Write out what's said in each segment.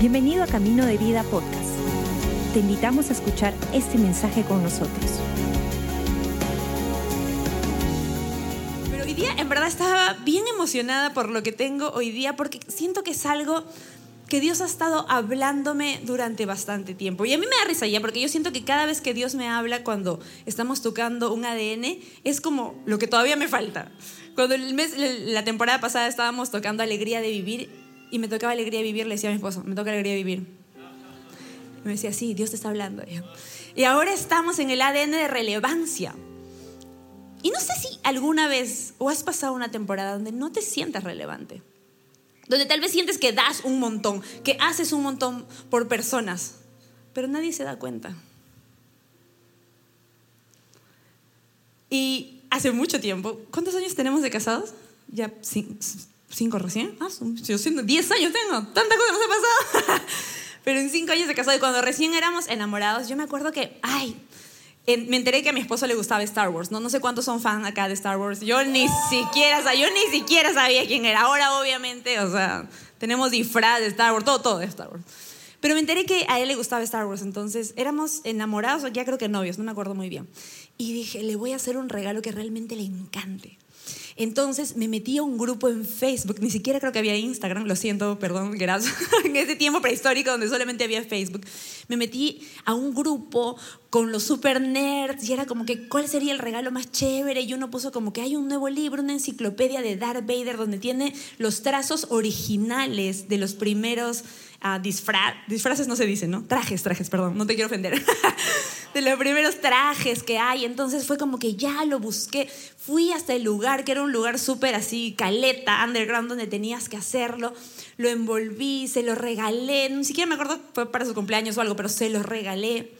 Bienvenido a Camino de Vida Podcast. Te invitamos a escuchar este mensaje con nosotros. Pero hoy día en verdad estaba bien emocionada por lo que tengo hoy día porque siento que es algo que Dios ha estado hablándome durante bastante tiempo. Y a mí me da risa ya, porque yo siento que cada vez que Dios me habla cuando estamos tocando un ADN, es como lo que todavía me falta. Cuando el mes, la temporada pasada estábamos tocando Alegría de Vivir, y me tocaba alegría vivir, le decía a mi esposo, me toca alegría vivir. Y me decía, sí, Dios te está hablando. Y ahora estamos en el ADN de relevancia. Y no sé si alguna vez o has pasado una temporada donde no te sientas relevante. Donde tal vez sientes que das un montón, que haces un montón por personas, pero nadie se da cuenta. Y hace mucho tiempo, ¿cuántos años tenemos de casados? Ya ¿Cinco recién? Ah, yo siendo diez años tengo. Tanta cosa nos ha pasado. Pero en cinco años de casado y cuando recién éramos enamorados, yo me acuerdo que, ay, me enteré que a mi esposo le gustaba Star Wars. No, no sé cuántos son fan acá de Star Wars. Yo ni siquiera, yo ni siquiera sabía quién era. Ahora, obviamente, o sea, tenemos disfraz de Star Wars, todo, todo de Star Wars. Pero me enteré que a él le gustaba Star Wars, entonces éramos enamorados, o ya creo que novios, no me acuerdo muy bien. Y dije, le voy a hacer un regalo que realmente le encante. Entonces me metí a un grupo en Facebook, ni siquiera creo que había Instagram, lo siento, perdón, gracias, en ese tiempo prehistórico donde solamente había Facebook. Me metí a un grupo con los super nerds y era como que cuál sería el regalo más chévere y uno puso como que hay un nuevo libro, una enciclopedia de Darth Vader donde tiene los trazos originales de los primeros uh, disfraces, no se dice, ¿no? Trajes, trajes, perdón, no te quiero ofender. de los primeros trajes que hay. Entonces fue como que ya lo busqué. Fui hasta el lugar, que era un lugar súper así, caleta, underground, donde tenías que hacerlo. Lo envolví, se lo regalé. Ni siquiera me acuerdo, fue para su cumpleaños o algo, pero se lo regalé.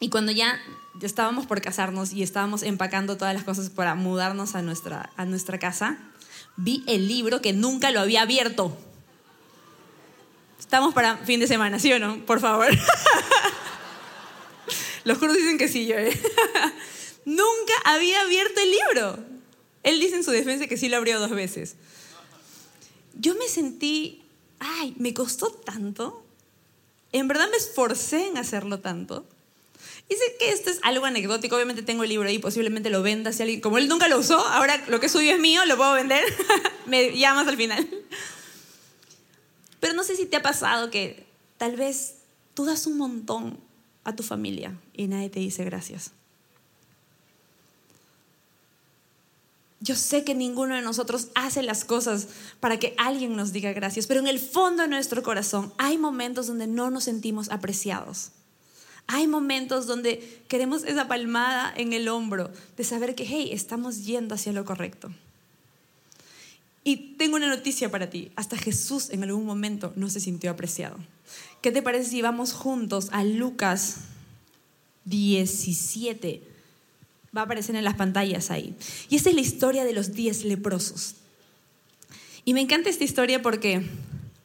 Y cuando ya estábamos por casarnos y estábamos empacando todas las cosas para mudarnos a nuestra, a nuestra casa, vi el libro que nunca lo había abierto. Estamos para fin de semana, ¿sí o no? Por favor. Los cursos dicen que sí, yo. ¿eh? Nunca había abierto el libro. Él dice en su defensa que sí lo abrió dos veces. Yo me sentí, ay, me costó tanto. En verdad me esforcé en hacerlo tanto. Y sé que esto es algo anecdótico. Obviamente tengo el libro ahí, posiblemente lo venda si alguien. Como él nunca lo usó, ahora lo que es suyo es mío, lo puedo vender. me llamas al final. Pero no sé si te ha pasado que tal vez tú das un montón a tu familia y nadie te dice gracias. Yo sé que ninguno de nosotros hace las cosas para que alguien nos diga gracias, pero en el fondo de nuestro corazón hay momentos donde no nos sentimos apreciados. Hay momentos donde queremos esa palmada en el hombro de saber que, hey, estamos yendo hacia lo correcto. Y tengo una noticia para ti. Hasta Jesús en algún momento no se sintió apreciado. ¿Qué te parece si vamos juntos a Lucas 17? Va a aparecer en las pantallas ahí. Y esta es la historia de los diez leprosos. Y me encanta esta historia porque,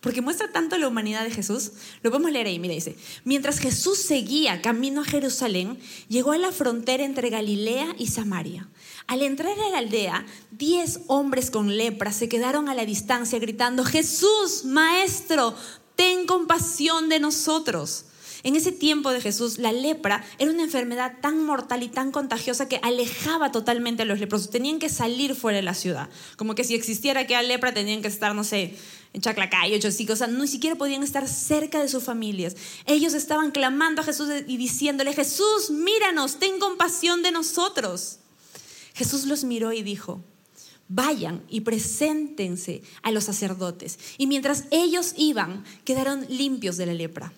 porque muestra tanto la humanidad de Jesús. Lo podemos leer ahí, mira, dice, mientras Jesús seguía camino a Jerusalén, llegó a la frontera entre Galilea y Samaria. Al entrar a la aldea, diez hombres con lepra se quedaron a la distancia gritando, Jesús, Maestro, ten compasión de nosotros. En ese tiempo de Jesús, la lepra era una enfermedad tan mortal y tan contagiosa que alejaba totalmente a los leprosos. Tenían que salir fuera de la ciudad. Como que si existiera aquella lepra, tenían que estar, no sé, en Chaclacay, ocho O sea, ni siquiera podían estar cerca de sus familias. Ellos estaban clamando a Jesús y diciéndole, Jesús, míranos, ten compasión de nosotros. Jesús los miró y dijo, vayan y preséntense a los sacerdotes. Y mientras ellos iban, quedaron limpios de la lepra.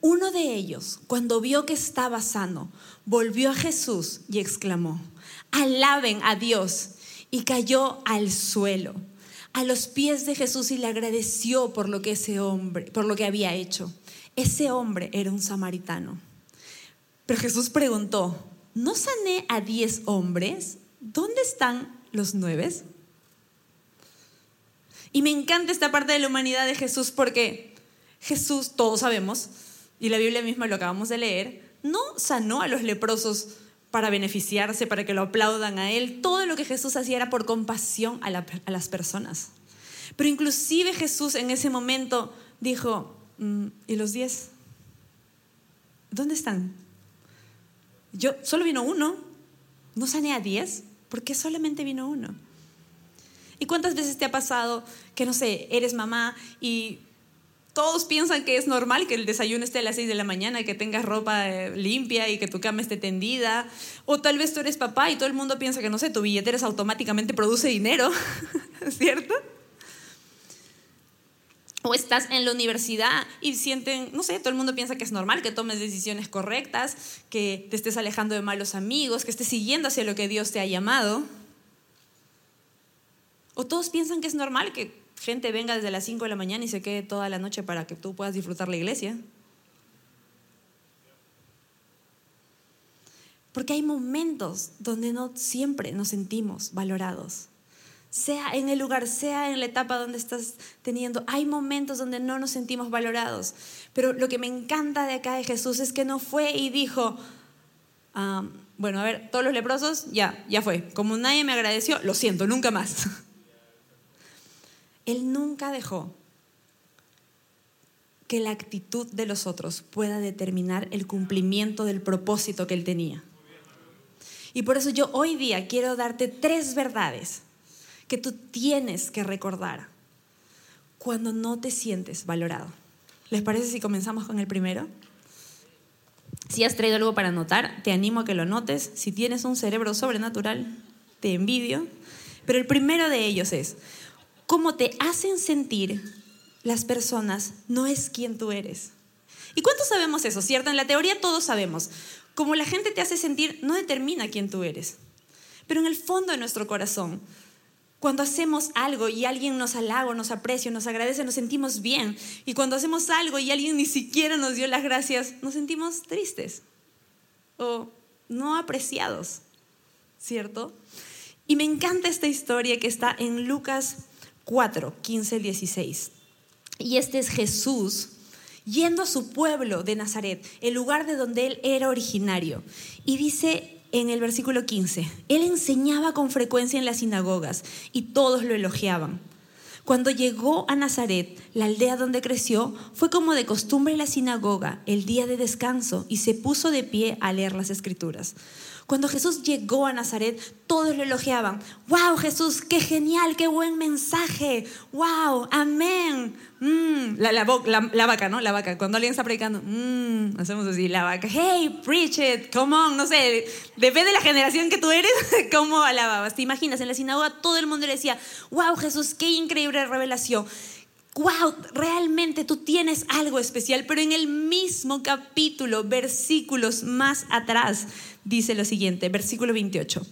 Uno de ellos, cuando vio que estaba sano, volvió a Jesús y exclamó, alaben a Dios. Y cayó al suelo, a los pies de Jesús y le agradeció por lo que ese hombre, por lo que había hecho. Ese hombre era un samaritano. Pero Jesús preguntó, ¿no sané a diez hombres? ¿Dónde están los nueve. Y me encanta esta parte de la humanidad de Jesús porque Jesús, todos sabemos, y la Biblia misma lo acabamos de leer, no sanó a los leprosos para beneficiarse, para que lo aplaudan a Él. Todo lo que Jesús hacía era por compasión a, las personas. Pero inclusive Jesús en ese momento dijo, mm, ¿y los diez? ¿Dónde están? Yo, solo vino uno. ¿No sané a diez? ¿Por qué solamente vino uno? ¿Y cuántas veces te ha pasado que, no sé, eres mamá y todos piensan que es normal que el desayuno esté a las 6 de la mañana, que tengas ropa eh, limpia y que tu cama esté tendida. O tal vez tú eres papá y todo el mundo piensa que, no sé, tu billetera automáticamente produce dinero, ¿cierto? O estás en la universidad y sienten, no sé, todo el mundo piensa que es normal que tomes decisiones correctas, que te estés alejando de malos amigos, que estés siguiendo hacia lo que Dios te ha llamado. O todos piensan que es normal que gente venga desde las 5 de la mañana y se quede toda la noche para que tú puedas disfrutar la iglesia. Porque hay momentos donde no siempre nos sentimos valorados. Sea en el lugar, sea en la etapa donde estás teniendo, hay momentos donde no nos sentimos valorados. Pero lo que me encanta de acá de Jesús es que no fue y dijo, ah, bueno, a ver, todos los leprosos, ya, ya fue. Como nadie me agradeció, lo siento, nunca más. Él nunca dejó que la actitud de los otros pueda determinar el cumplimiento del propósito que Él tenía. Y por eso yo hoy día quiero darte tres verdades que tú tienes que recordar cuando no te sientes valorado. ¿Les parece si comenzamos con el primero? Si has traído algo para anotar, te animo a que lo notes. Si tienes un cerebro sobrenatural, te envidio. Pero el primero de ellos es, cómo te hacen sentir las personas no es quien tú eres. ¿Y cuántos sabemos eso, cierto? En la teoría todos sabemos. Como la gente te hace sentir no determina quién tú eres. Pero en el fondo de nuestro corazón, cuando hacemos algo y alguien nos halaga, nos aprecia, nos agradece, nos sentimos bien. Y cuando hacemos algo y alguien ni siquiera nos dio las gracias, nos sentimos tristes o no apreciados, ¿cierto? Y me encanta esta historia que está en Lucas 4, 15, 16. Y este es Jesús yendo a su pueblo de Nazaret, el lugar de donde él era originario. Y dice en el versículo 15, él enseñaba con frecuencia en las sinagogas y todos lo elogiaban. Cuando llegó a Nazaret, la aldea donde creció, fue como de costumbre la sinagoga el día de descanso y se puso de pie a leer las escrituras. Cuando Jesús llegó a Nazaret, todos lo elogiaban. ¡Wow, Jesús! ¡Qué genial! ¡Qué buen mensaje! ¡Wow! ¡Amén! Mm, la, vaca, ¿no? La vaca. Cuando alguien está predicando, mm, hacemos así, la vaca. ¡Hey, preach it! ¡Come on! No sé, depende de la generación que tú eres, cómo alababas. ¿Te imaginas? En la sinagoga todo el mundo le decía, ¡Wow, Jesús! ¡Qué increíble revelación! Wow, realmente tú tienes algo especial, pero en el mismo capítulo, versículos más atrás, dice lo siguiente, versículo 28.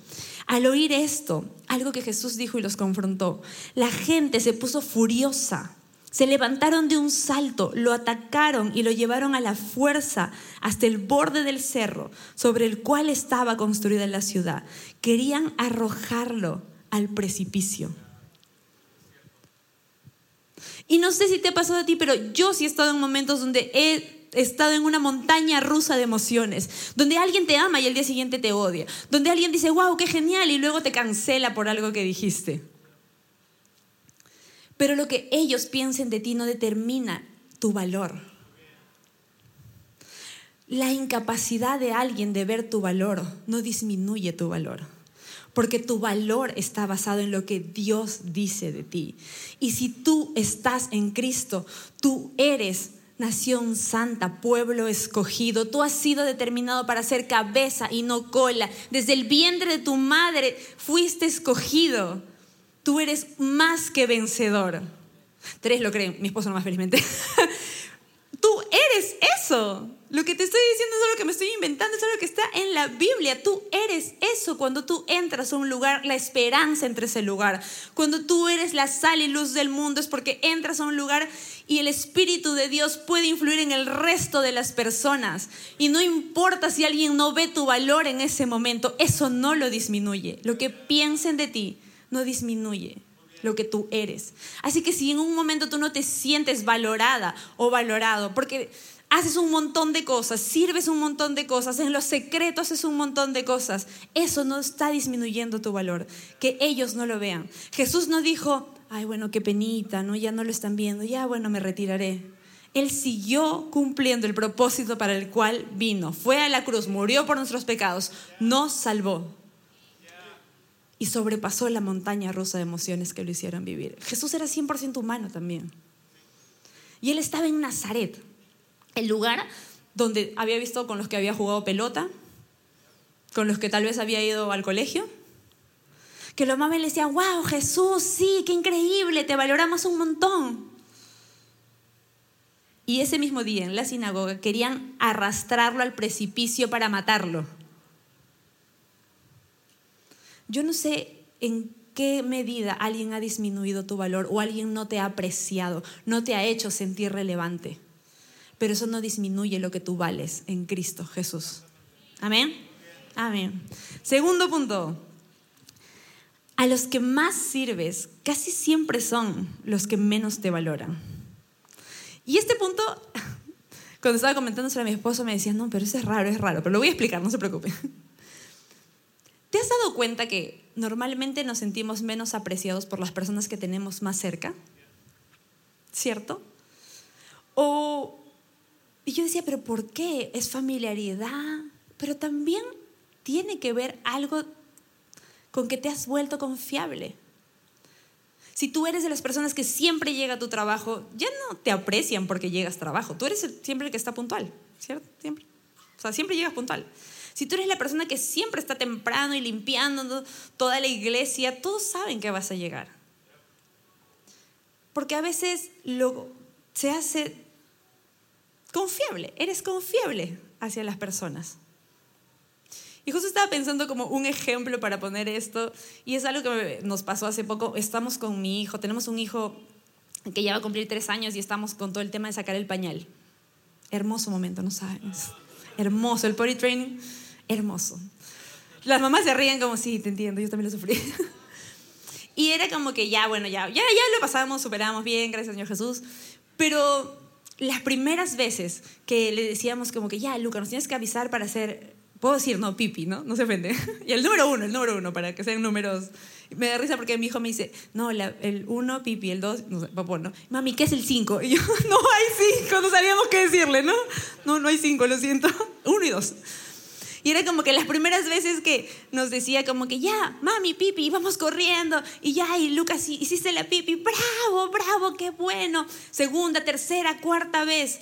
Al oír esto, algo que Jesús dijo y los confrontó, la gente se puso furiosa. Se levantaron de un salto, lo atacaron y lo llevaron a la fuerza hasta el borde del cerro sobre el cual estaba construida la ciudad. Querían arrojarlo al precipicio. Y no sé si te ha pasado a ti, pero yo sí he estado en momentos donde he estado en una montaña rusa de emociones, donde alguien te ama y el día siguiente te odia, donde alguien dice, wow, qué genial, y luego te cancela por algo que dijiste. Pero lo que ellos piensen de ti no determina tu valor. La incapacidad de alguien de ver tu valor no disminuye tu valor porque tu valor está basado en lo que Dios dice de ti. Y si tú estás en Cristo, tú eres nación santa, pueblo escogido. Tú has sido determinado para ser cabeza y no cola. Desde el vientre de tu madre fuiste escogido. Tú eres más que vencedor. Tres lo creen, mi esposo no más felizmente. Tú eres eso. Lo que te estoy diciendo es lo que me estoy inventando, es algo que está en la Biblia. Tú eres eso cuando tú entras a un lugar, la esperanza entre ese lugar. Cuando tú eres la sal y luz del mundo es porque entras a un lugar y el Espíritu de Dios puede influir en el resto de las personas. Y no importa si alguien no ve tu valor en ese momento, eso no lo disminuye. Lo que piensen de ti no disminuye lo que tú eres. Así que si en un momento tú no te sientes valorada o valorado, porque haces un montón de cosas, sirves un montón de cosas, en los secretos haces un montón de cosas. Eso no está disminuyendo tu valor, que ellos no lo vean. Jesús no dijo, ay, bueno, qué penita, ¿no? Ya no lo están viendo, ya, bueno, me retiraré. Él siguió cumpliendo el propósito para el cual vino. Fue a la cruz, murió por nuestros pecados, nos salvó. Y sobrepasó la montaña rusa de emociones que lo hicieron vivir. Jesús era 100% humano también. Y él estaba en Nazaret, el lugar donde había visto con los que había jugado pelota, con los que tal vez había ido al colegio, que los mamás le decían, wow, Jesús, sí, qué increíble, te valoramos un montón. Y ese mismo día en la sinagoga querían arrastrarlo al precipicio para matarlo. Yo no sé en qué medida alguien ha disminuido tu valor o alguien no te ha apreciado, no te ha hecho sentir relevante. Pero eso no disminuye lo que tú vales en Cristo Jesús. Amén. Amén. Segundo punto. A los que más sirves casi siempre son los que menos te valoran. Y este punto, cuando estaba comentándoselo a mi esposo, me decía, no, pero eso es raro, es raro, pero lo voy a explicar, no se preocupe. ¿Te has dado cuenta que normalmente nos sentimos menos apreciados por las personas que tenemos más cerca? ¿Cierto? O, y yo decía, pero ¿por qué? Es familiaridad, pero también tiene que ver algo con que te has vuelto confiable. Si tú eres de las personas que siempre llega a tu trabajo, ya no te aprecian porque llegas a trabajo. Tú eres siempre el que está puntual, ¿cierto? Siempre. O sea, siempre llegas puntual. Si tú eres la persona que siempre está temprano y limpiando toda la iglesia, todos saben que vas a llegar. Porque a veces lo, se hace confiable, eres confiable hacia las personas. Y justo estaba pensando como un ejemplo para poner esto, y es algo que nos pasó hace poco. Estamos con mi hijo, tenemos un hijo que ya va a cumplir tres años y estamos con todo el tema de sacar el pañal. Hermoso momento, ¿no sabes? Hermoso, el potty training hermoso. Las mamás se ríen como, sí, te entiendo, yo también lo sufrí. y era como que ya, bueno, ya, ya, ya lo pasamos, superamos bien, gracias Señor Jesús. Pero las primeras veces que le decíamos como que ya, Luca, nos tienes que avisar para hacer, puedo decir, no, pipi, ¿no? No se ofende. y el número uno, el número uno, para que sean números. Me da risa porque mi hijo me dice, no, el uno, pipi, el dos, no sé, ¿no? Mami, ¿qué es el cinco? Y yo, no hay cinco, no sabíamos qué decirle, ¿no? No, no hay cinco, lo siento. Uno y dos. Y era como que las primeras veces que nos decía como que ya, mami, pipi, vamos corriendo. Y ya, y Lucas, hiciste la pipi, bravo, bravo, qué bueno. Segunda, tercera, cuarta vez.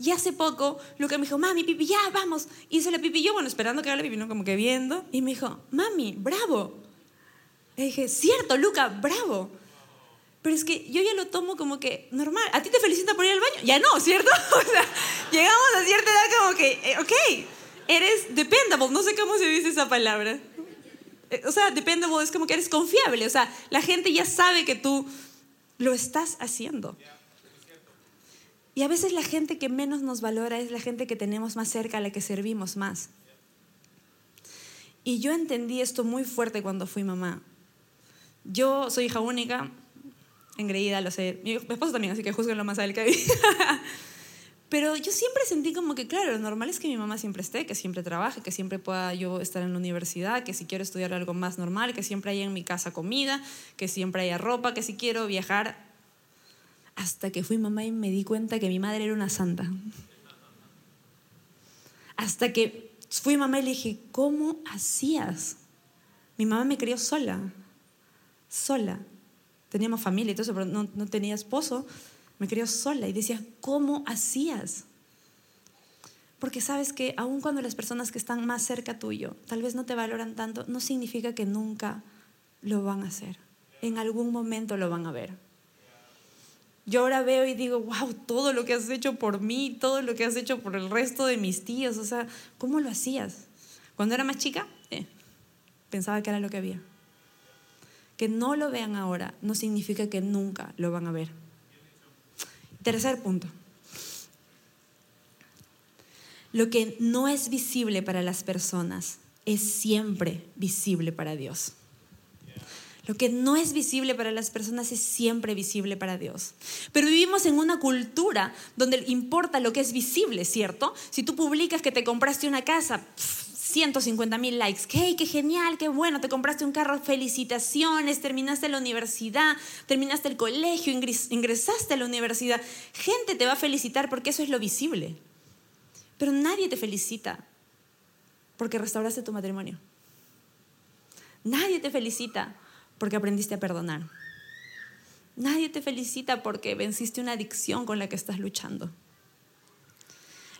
Y hace poco, Lucas me dijo, mami, pipi, ya, vamos. Hice la pipi. Yo, bueno, esperando que haga la pipi, ¿no? Como que viendo. Y me dijo, mami, bravo. Le dije, cierto, Luca, bravo. Pero es que yo ya lo tomo como que normal. ¿A ti te felicita por ir al baño? Ya no, ¿cierto? O sea, llegamos a cierta edad como que, eh, ok, eres dependable, no sé cómo se dice esa palabra. Eh, o sea, dependable es como que eres confiable, o sea, la gente ya sabe que tú lo estás haciendo. Y a veces la gente que menos nos valora es la gente que tenemos más cerca, a la que servimos más. Y yo entendí esto muy fuerte cuando fui mamá. Yo soy hija única, engreída, lo sé. Mi esposo también, así que lo más a él que Pero yo siempre sentí como que, claro, lo normal es que mi mamá siempre esté, que siempre trabaje, que siempre pueda yo estar en la universidad, que si quiero estudiar algo más normal, que siempre haya en mi casa comida, que siempre haya ropa, que si quiero viajar. Hasta que fui mamá y me di cuenta que mi madre era una santa. Hasta que fui mamá y le dije, ¿cómo hacías? Mi mamá me crió sola, sola. Teníamos familia y todo eso, pero no, no tenía esposo me crió sola y decía, ¿cómo hacías? Porque sabes que aun cuando las personas que están más cerca tuyo tal vez no te valoran tanto, no significa que nunca lo van a hacer. En algún momento lo van a ver. Yo ahora veo y digo, wow, todo lo que has hecho por mí, todo lo que has hecho por el resto de mis tíos, o sea, ¿cómo lo hacías? Cuando era más chica, eh, pensaba que era lo que había. Que no lo vean ahora no significa que nunca lo van a ver. Tercer punto. Lo que no es visible para las personas es siempre visible para Dios. Lo que no es visible para las personas es siempre visible para Dios. Pero vivimos en una cultura donde importa lo que es visible, ¿cierto? Si tú publicas que te compraste una casa, 150 mil likes. ¡Hey, qué genial! ¡Qué bueno! Te compraste un carro. Felicitaciones. Terminaste la universidad. Terminaste el colegio. Ingresaste a la universidad. Gente te va a felicitar porque eso es lo visible. Pero nadie te felicita porque restauraste tu matrimonio. Nadie te felicita porque aprendiste a perdonar. Nadie te felicita porque venciste una adicción con la que estás luchando.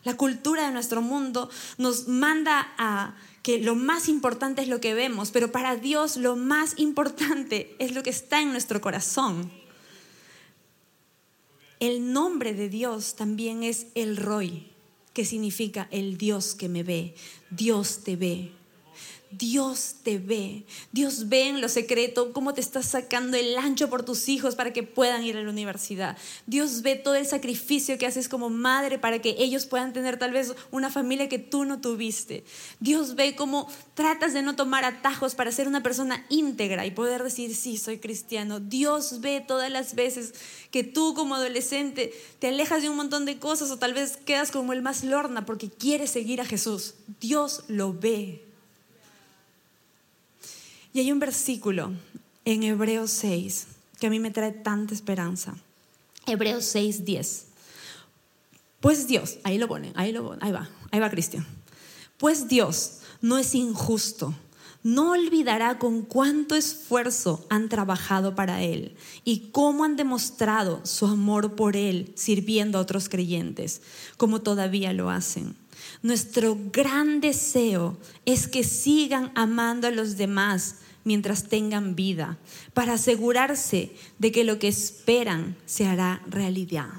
La cultura de nuestro mundo nos manda a que lo más importante es lo que vemos, pero para Dios lo más importante es lo que está en nuestro corazón. El nombre de Dios también es el Roy, que significa el Dios que me ve. Dios te ve. Dios te ve. Dios ve en lo secreto cómo te estás sacando el ancho por tus hijos para que puedan ir a la universidad. Dios ve todo el sacrificio que haces como madre para que ellos puedan tener tal vez una familia que tú no tuviste. Dios ve cómo tratas de no tomar atajos para ser una persona íntegra y poder decir, sí, soy cristiano. Dios ve todas las veces que tú como adolescente te alejas de un montón de cosas o tal vez quedas como el más lorna porque quieres seguir a Jesús. Dios lo ve. Y hay un versículo en Hebreos 6 que a mí me trae tanta esperanza. Hebreos 6, 10. Pues Dios, ahí lo pone, ahí, lo, ahí va, ahí va Cristian. Pues Dios no es injusto, no olvidará con cuánto esfuerzo han trabajado para Él y cómo han demostrado su amor por Él sirviendo a otros creyentes, como todavía lo hacen. Nuestro gran deseo es que sigan amando a los demás mientras tengan vida, para asegurarse de que lo que esperan se hará realidad.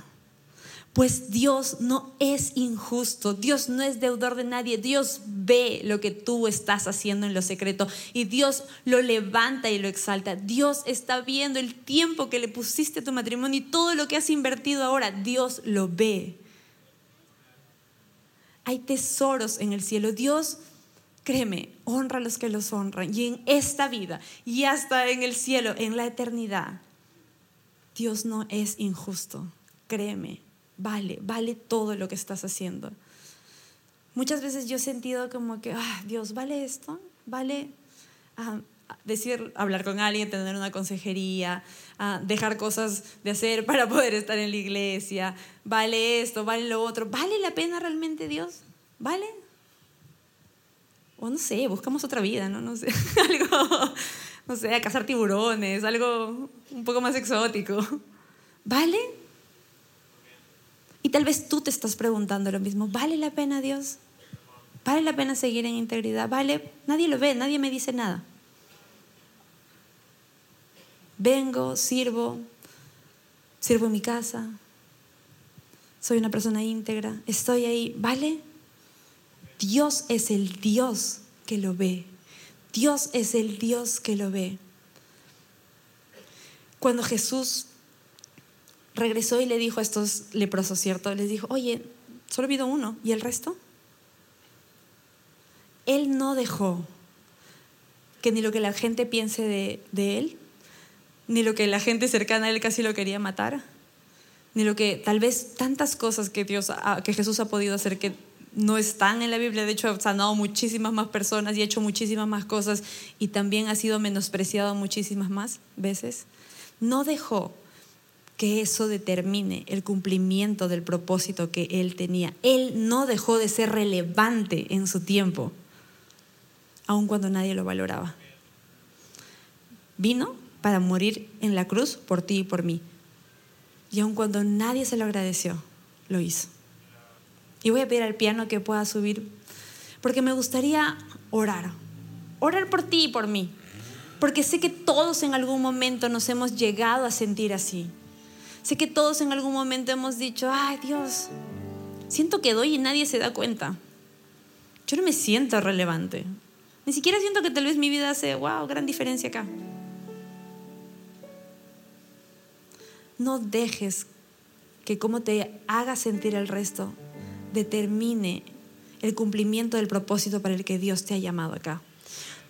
Pues Dios no es injusto, Dios no es deudor de nadie, Dios ve lo que tú estás haciendo en lo secreto y Dios lo levanta y lo exalta. Dios está viendo el tiempo que le pusiste a tu matrimonio y todo lo que has invertido ahora, Dios lo ve. Hay tesoros en el cielo, Dios Créeme, honra a los que los honran. Y en esta vida y hasta en el cielo, en la eternidad, Dios no es injusto. Créeme, vale, vale todo lo que estás haciendo. Muchas veces yo he sentido como que, ah, Dios, ¿vale esto? ¿Vale ah, decir, hablar con alguien, tener una consejería, ah, dejar cosas de hacer para poder estar en la iglesia? ¿Vale esto? ¿Vale lo otro? ¿Vale la pena realmente Dios? ¿Vale? O no sé, buscamos otra vida, ¿no? No sé, algo, no sé, a cazar tiburones, algo un poco más exótico. ¿Vale? Y tal vez tú te estás preguntando lo mismo, ¿vale la pena Dios? ¿Vale la pena seguir en integridad? ¿Vale? Nadie lo ve, nadie me dice nada. Vengo, sirvo, sirvo en mi casa, soy una persona íntegra, estoy ahí, ¿vale? Dios es el Dios que lo ve. Dios es el Dios que lo ve. Cuando Jesús regresó y le dijo a estos leprosos, ¿cierto? Les dijo, oye, solo habido uno, ¿y el resto? Él no dejó que ni lo que la gente piense de, de él, ni lo que la gente cercana a él casi lo quería matar, ni lo que tal vez tantas cosas que Dios, que Jesús ha podido hacer que no están en la Biblia. De hecho, ha sanado muchísimas más personas y ha hecho muchísimas más cosas y también ha sido menospreciado muchísimas más veces. No dejó que eso determine el cumplimiento del propósito que él tenía. Él no dejó de ser relevante en su tiempo, aun cuando nadie lo valoraba. Vino para morir en la cruz por ti y por mí. Y aun cuando nadie se lo agradeció, lo hizo. Y voy a pedir al piano que pueda subir, porque me gustaría orar. Orar por ti y por mí. Porque sé que todos en algún momento nos hemos llegado a sentir así. Sé que todos en algún momento hemos dicho, ay Dios, siento que doy y nadie se da cuenta. Yo no me siento relevante. Ni siquiera siento que tal vez mi vida hace, wow, gran diferencia acá. No dejes que como te haga sentir el resto determine el cumplimiento del propósito para el que Dios te ha llamado acá.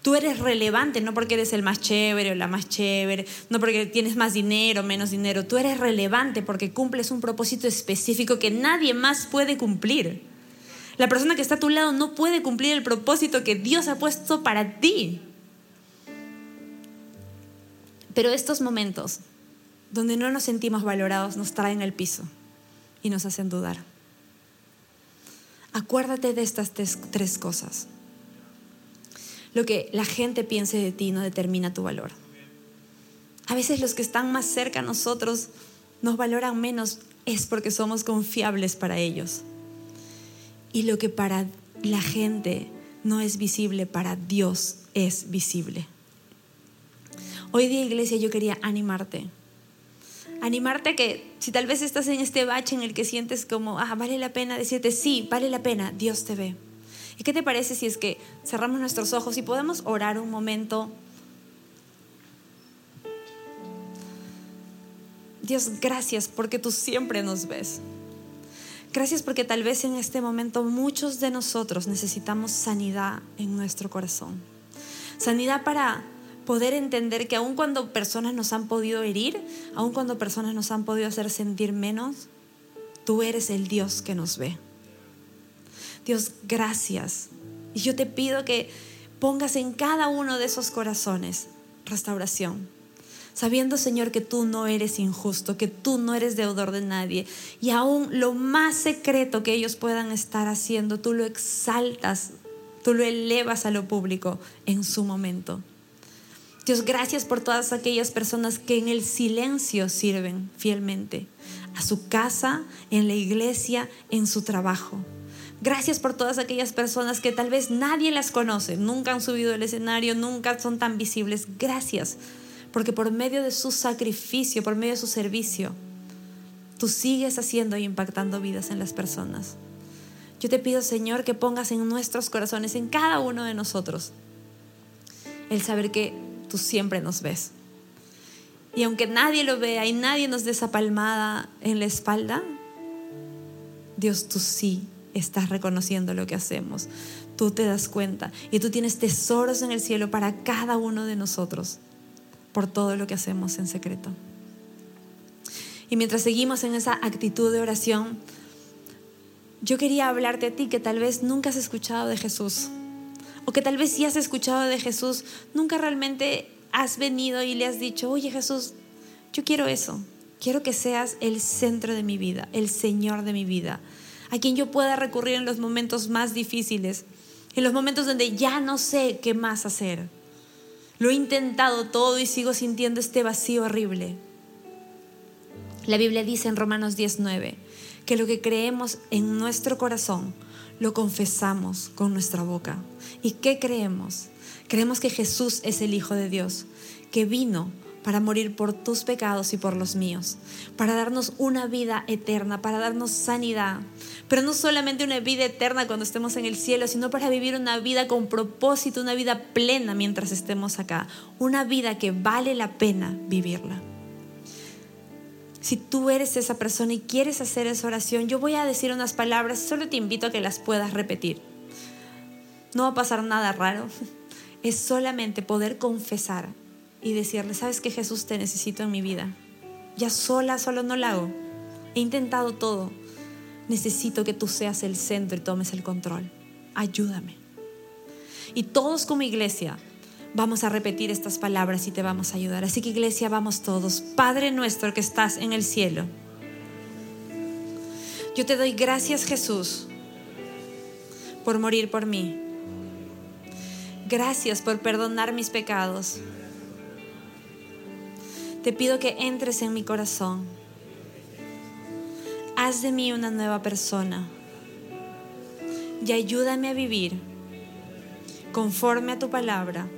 Tú eres relevante no porque eres el más chévere o la más chévere, no porque tienes más dinero o menos dinero. Tú eres relevante porque cumples un propósito específico que nadie más puede cumplir. La persona que está a tu lado no puede cumplir el propósito que Dios ha puesto para ti. Pero estos momentos donde no nos sentimos valorados nos traen al piso y nos hacen dudar. Acuérdate de estas tres, cosas. Lo que la gente piense de ti no determina tu valor. A veces los que están más cerca a nosotros nos valoran menos es porque somos confiables para ellos. Y lo que para la gente no es visible, para Dios es visible. Hoy día, iglesia, yo quería animarte. Animarte que si tal vez estás en este bache en el que sientes como, ah, vale la pena decirte, sí, vale la pena, Dios te ve. ¿Y qué te parece si es que cerramos nuestros ojos y podemos orar un momento? Dios, gracias porque tú siempre nos ves. Gracias porque tal vez en este momento muchos de nosotros necesitamos sanidad en nuestro corazón. Sanidad para poder entender que aun cuando personas nos han podido herir, aun cuando personas nos han podido hacer sentir menos, tú eres el Dios que nos ve. Dios, gracias. Y yo te pido que pongas en cada uno de esos corazones restauración. Sabiendo, Señor, que tú no eres injusto, que tú no eres deudor de nadie. Y aún lo más secreto que ellos puedan estar haciendo, tú lo exaltas, tú lo elevas a lo público en su momento. Dios, gracias por todas aquellas personas que en el silencio sirven fielmente a su casa, en la iglesia, en su trabajo. Gracias por todas aquellas personas que tal vez nadie las conoce, nunca han subido al escenario, nunca son tan visibles. Gracias, porque por medio de su sacrificio, por medio de su servicio, tú sigues haciendo y impactando vidas en las personas. Yo te pido, Señor, que pongas en nuestros corazones, en cada uno de nosotros, el saber que tú siempre nos ves. Y aunque nadie lo vea y nadie nos dé esa palmada en la espalda, Dios, tú sí estás reconociendo lo que hacemos. Tú te das cuenta y tú tienes tesoros en el cielo para cada uno de nosotros por todo lo que hacemos en secreto. Y mientras seguimos en esa actitud de oración, yo quería hablarte a ti que tal vez nunca has escuchado de Jesús o que tal vez sí has escuchado de Jesús, nunca realmente has venido y le has dicho, oye Jesús, yo quiero eso, quiero que seas el centro de mi vida, el Señor de mi vida, a quien yo pueda recurrir en los momentos más difíciles, en los momentos donde ya no sé qué más hacer. Lo he intentado todo y sigo sintiendo este vacío horrible. La Biblia dice en Romanos 19 que lo que creemos en nuestro corazón lo confesamos con nuestra boca. ¿Y qué creemos? Creemos que Jesús es el Hijo de Dios, que vino para morir por tus pecados y por los míos, para darnos una vida eterna, para darnos sanidad, pero no solamente una vida eterna cuando estemos en el cielo, sino para vivir una vida con propósito, una vida plena mientras estemos acá, una vida que vale la pena vivirla. Si tú eres esa persona y quieres hacer esa oración, yo voy a decir unas palabras, solo te invito a que las puedas repetir. No va a pasar nada raro, es solamente poder confesar y decirle, sabes que Jesús te necesito en mi vida. Ya sola, solo no la hago. He intentado todo. Necesito que tú seas el centro y tomes el control. Ayúdame. Y todos como iglesia vamos a repetir estas palabras y te vamos a ayudar. Así que iglesia, vamos todos. Padre nuestro que estás en el cielo. Yo te doy gracias Jesús por morir por mí. Gracias por perdonar mis pecados. Te pido que entres en mi corazón. Haz de mí una nueva persona y ayúdame a vivir conforme a tu palabra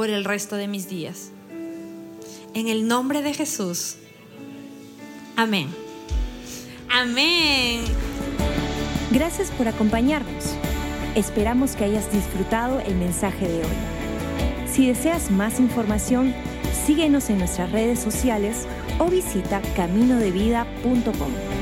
por el resto de mis días. En el nombre de Jesús. Amén. Amén. Gracias por acompañarnos. Esperamos que hayas disfrutado el mensaje de hoy. Si deseas más información, síguenos en nuestras redes sociales o visita caminodevida.com.